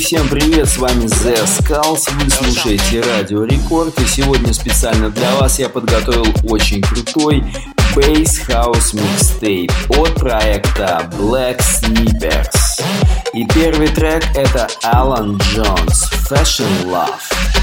Всем привет, с вами The Skulls, вы слушаете Радио Рекорд, и сегодня специально для вас я подготовил очень крутой Bass House Mixtape от проекта Black Snippers. И первый трек это Alan Jones, Fashion Love.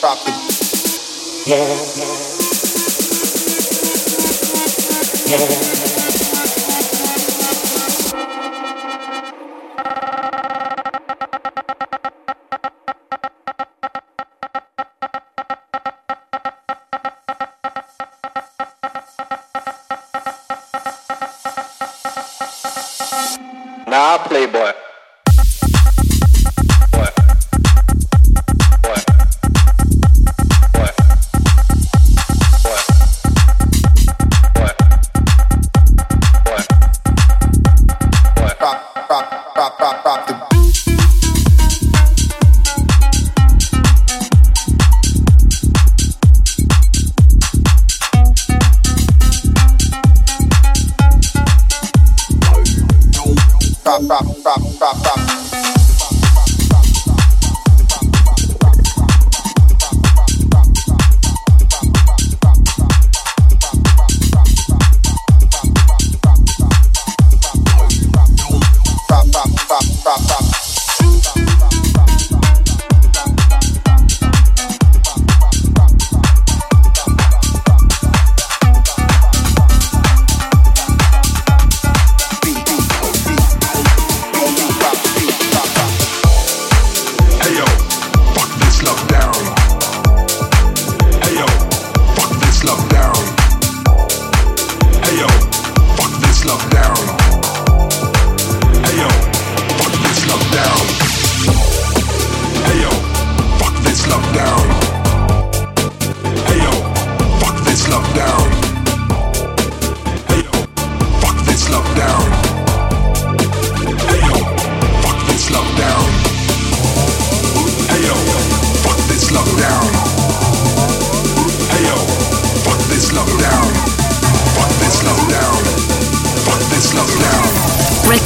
property. Yeah. Yeah.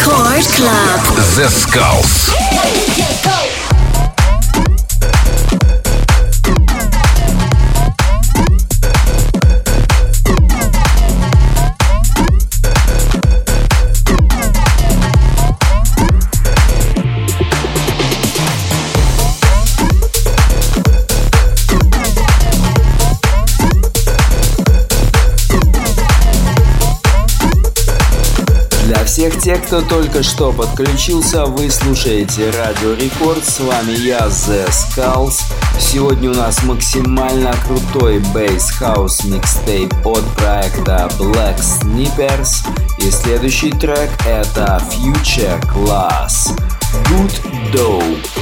Discord Club. The Skulls. Те, кто только что подключился, вы слушаете Радио Рекорд. С вами я, The Skulls. Сегодня у нас максимально крутой Bass House микстейп от проекта Black Snippers. И следующий трек это Future Class. Good Dope.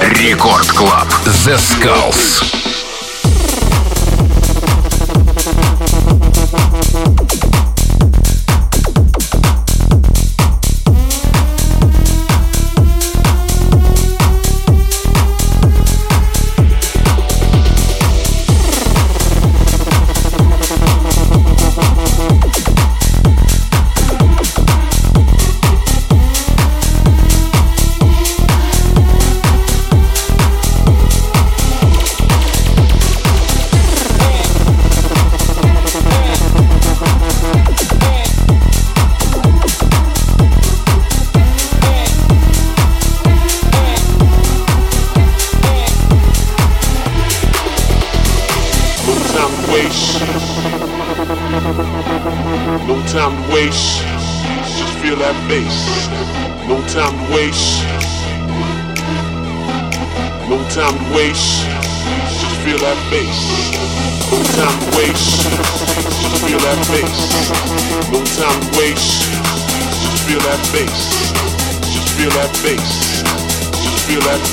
Рекорд Клаб. The Skulls.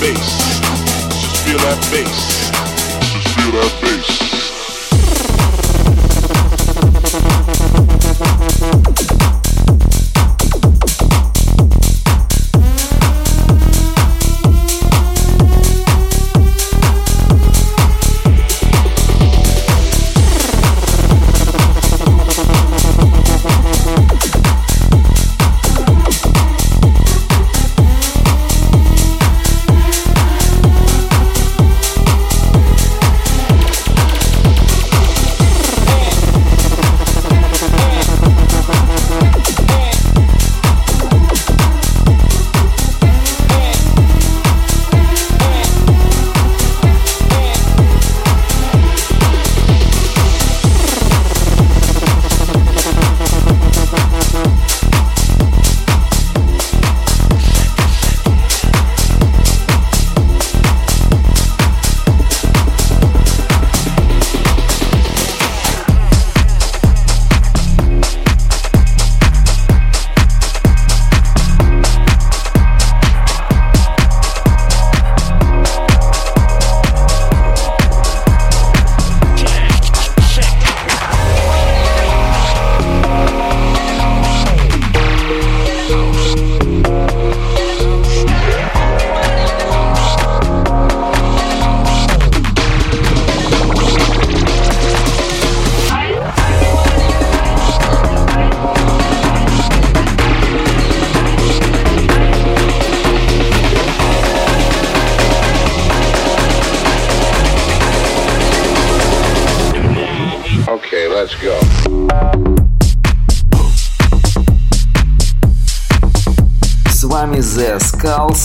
bass. Just feel that bass.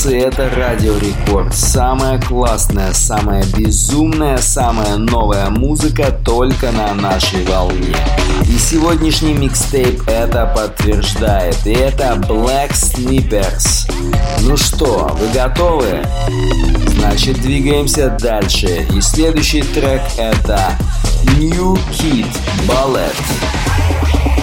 Skulls, это Радио Рекорд. Самая классная, самая безумная, самая новая музыка только на нашей волне. И сегодняшний микстейп это подтверждает. И это Black Snippers. Ну что, вы готовы? Значит, двигаемся дальше. И следующий трек это New Kid Ballet.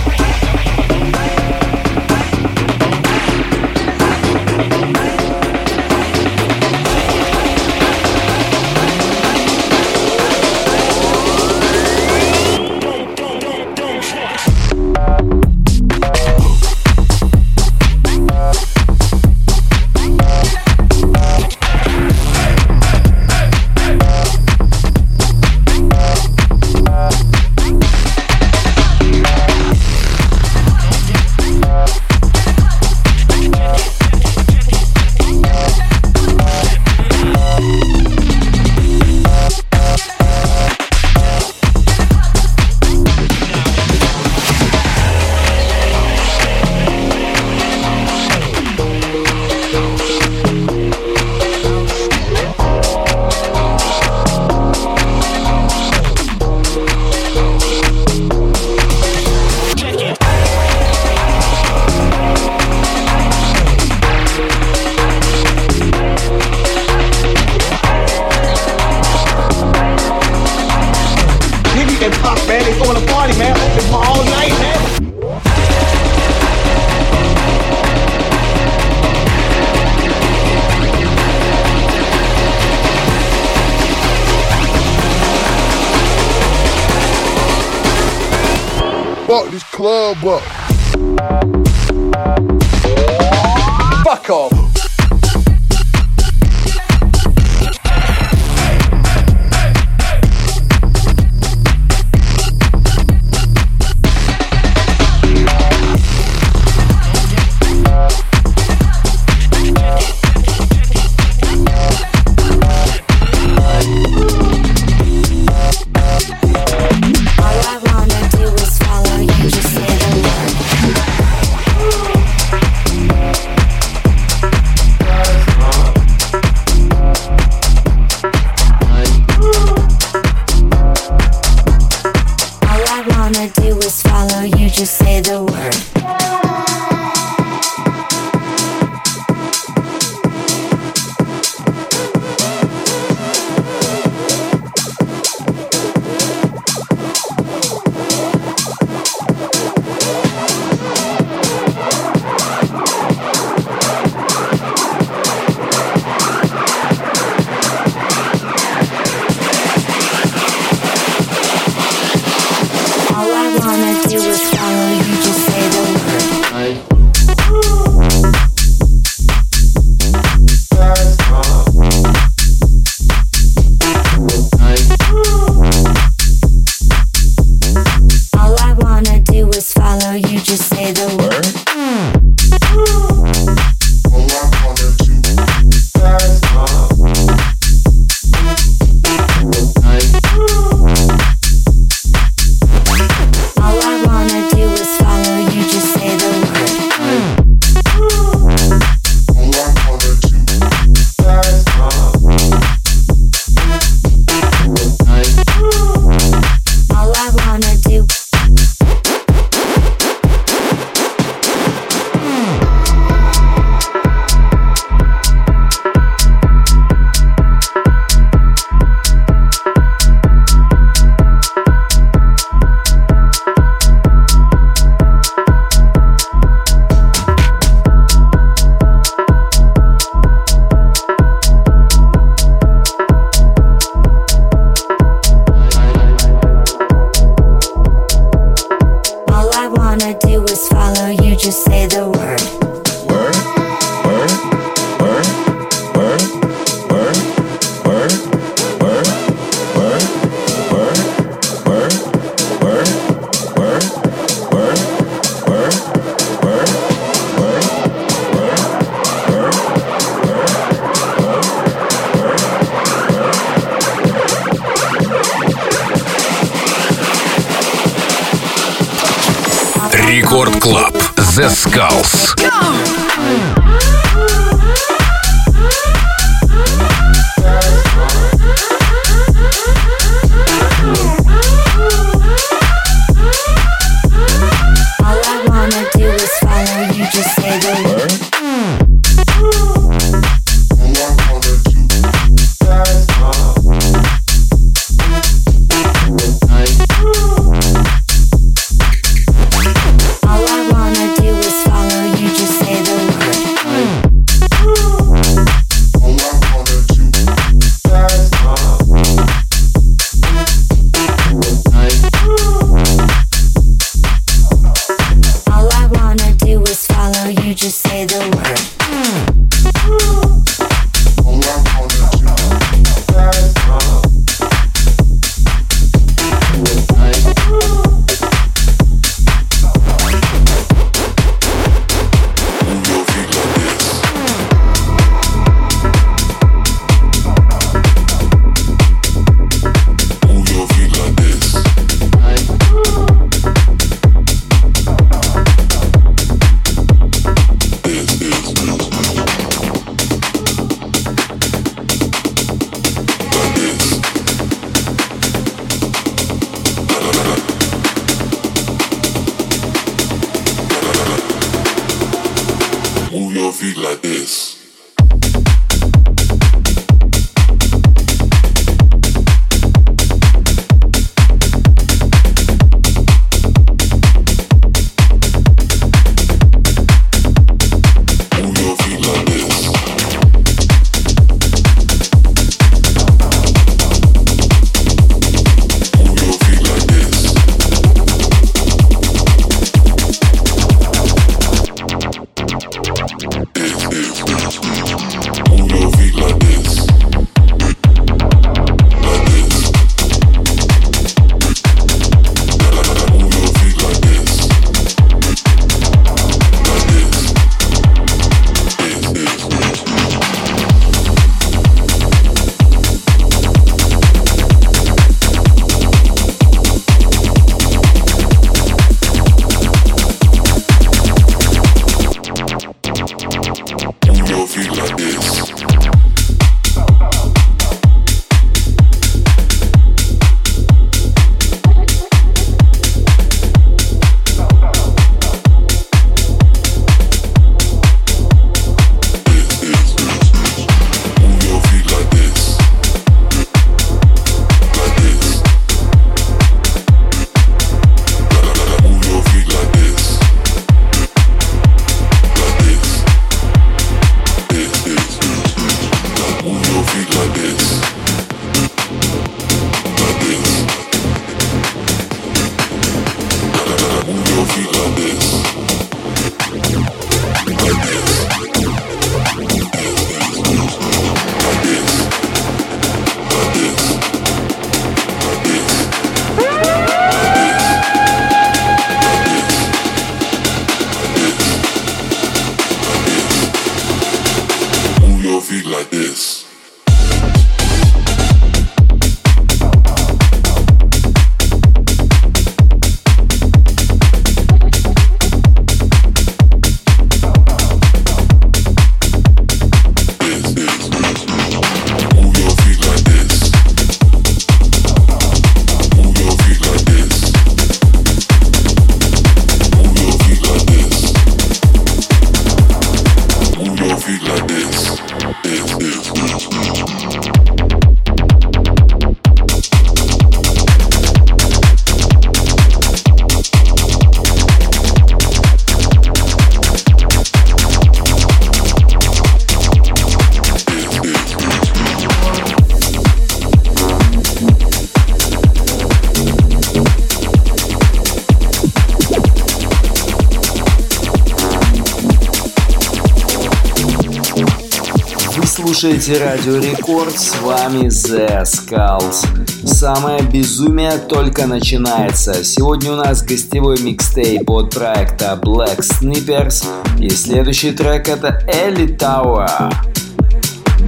Слушаете Радио Рекорд, с вами The Skulls. Самое безумие только начинается. Сегодня у нас гостевой микстейп от проекта Black Snippers. И следующий трек это Ellie Tower.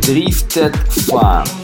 Drifted Fun.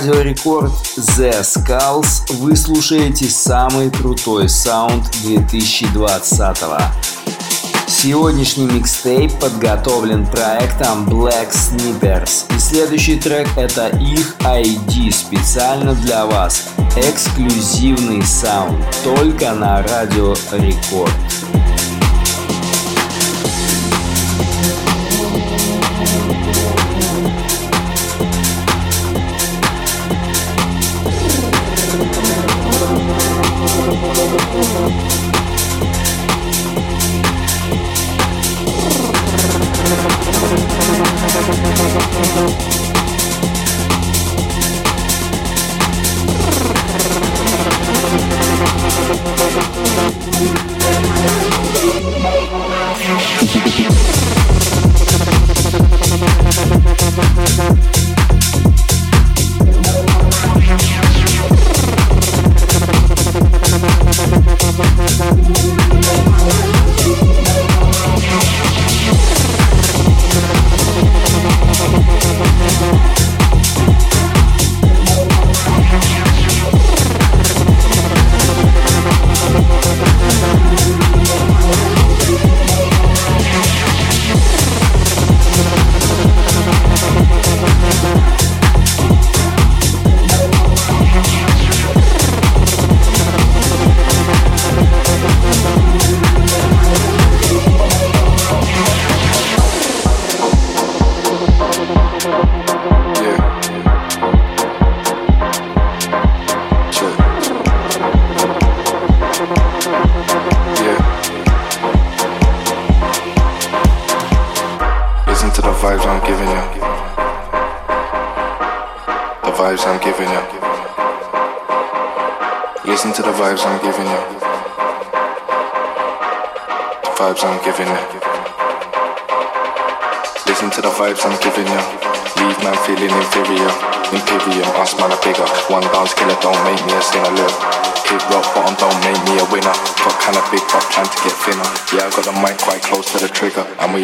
Радио Рекорд Zeskullz вы слушаете самый крутой саунд 2020 -го. Сегодняшний микстейп подготовлен проектом Black Snippers. И следующий трек это их ID специально для вас. Эксклюзивный саунд только на Радио Рекорд.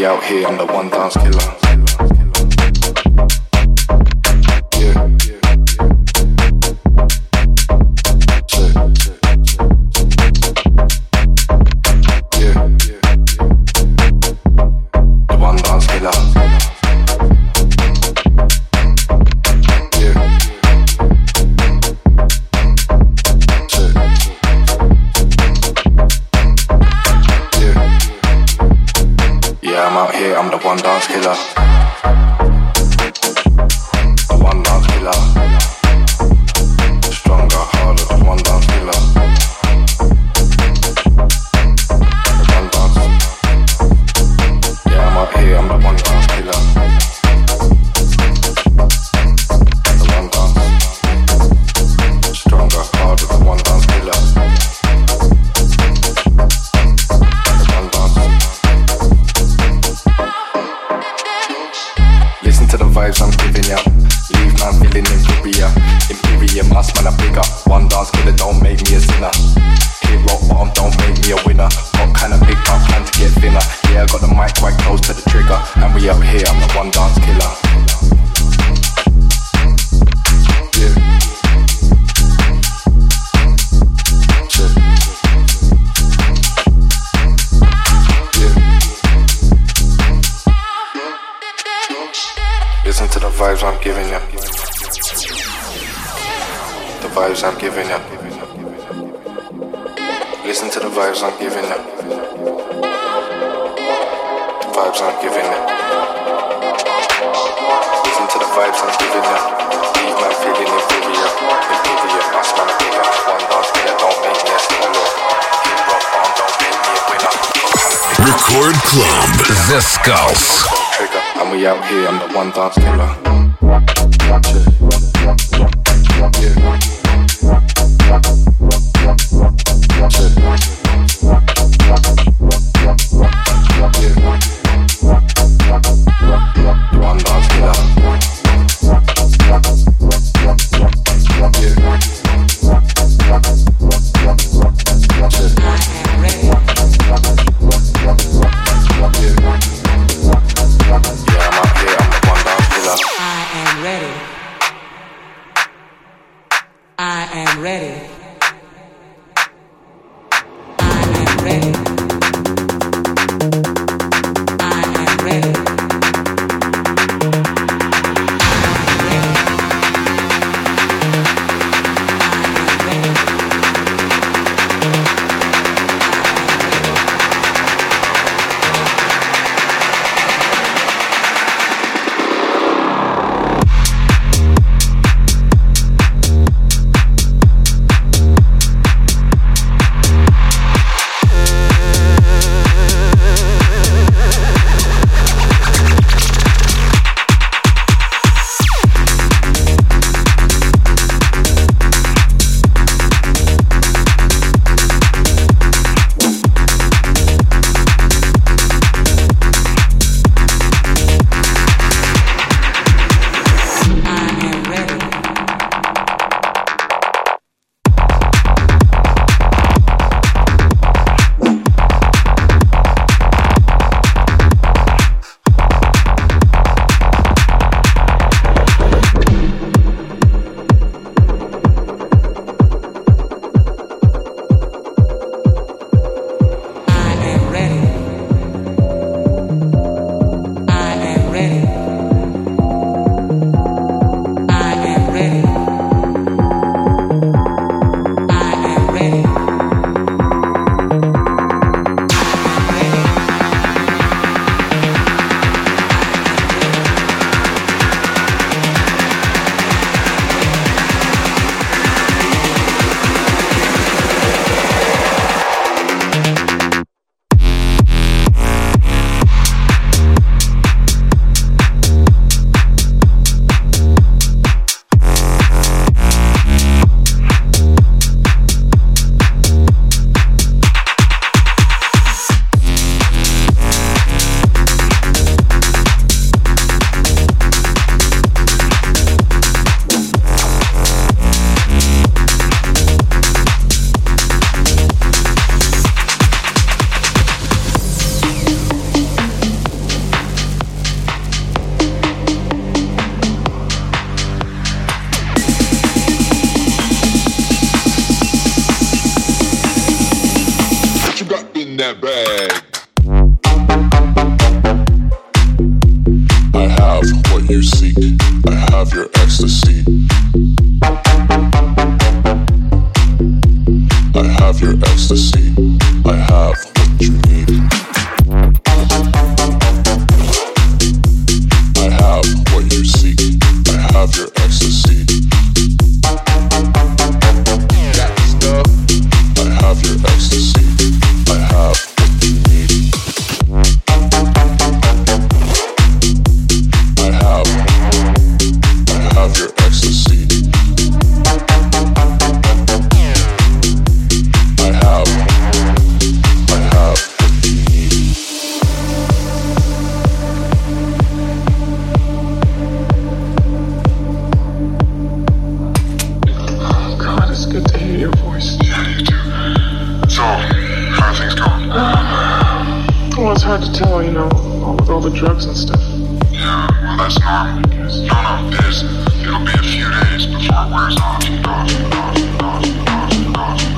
Out here, I'm the it's hard to tell, you know, with all the drugs and stuff. Yeah, well, that's normal. No, no, it is. It'll be a few days before it wears off and off and off and off and off and off.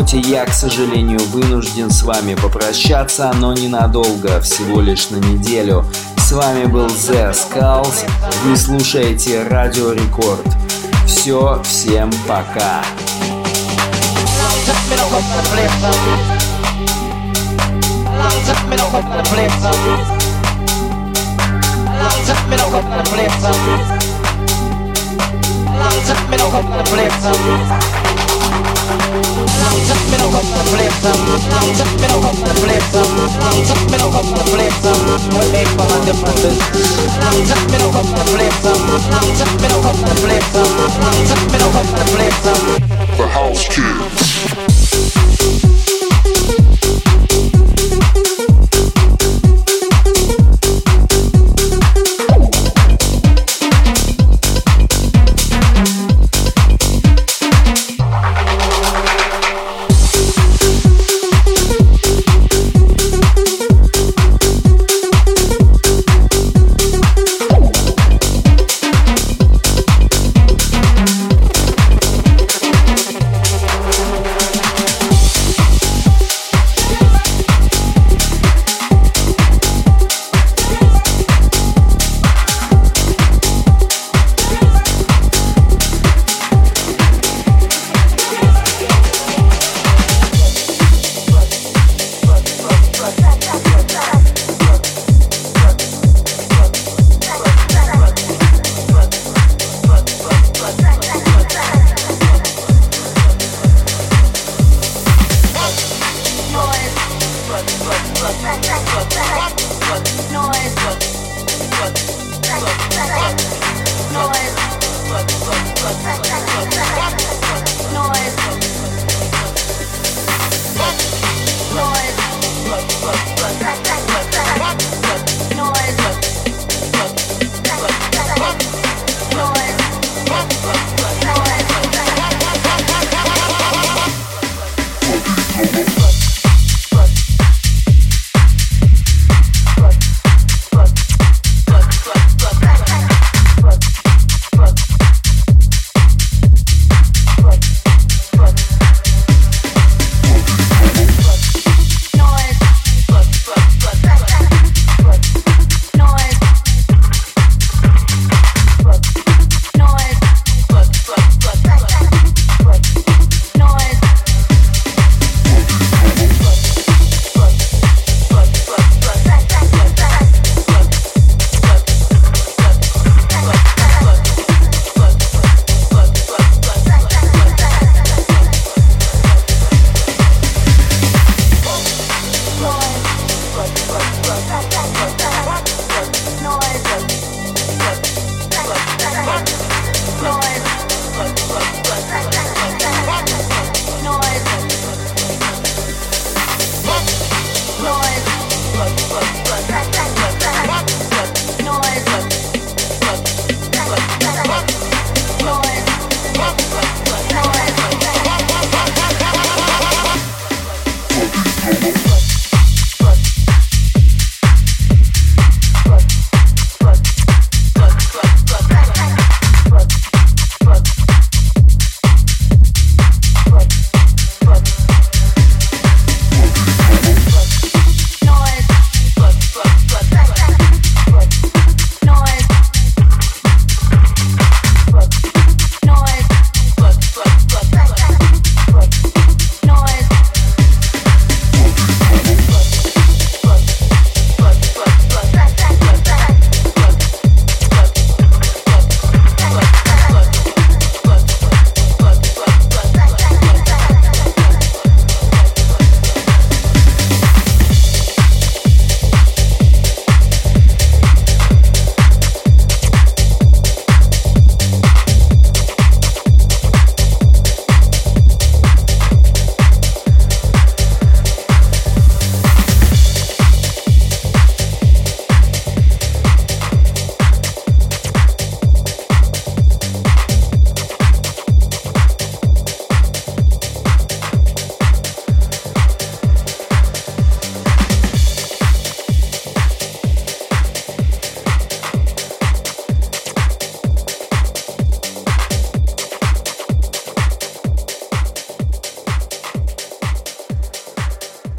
Ноте я, к сожалению, вынужден с вами попрощаться, но ненадолго, всего лишь на неделю. С вами был The Skulls, вы слушаете Радио Рекорд. Все, всем пока. Long me no come to flex Just me no come to flex Just me no come to flex We make for the differences The house kids.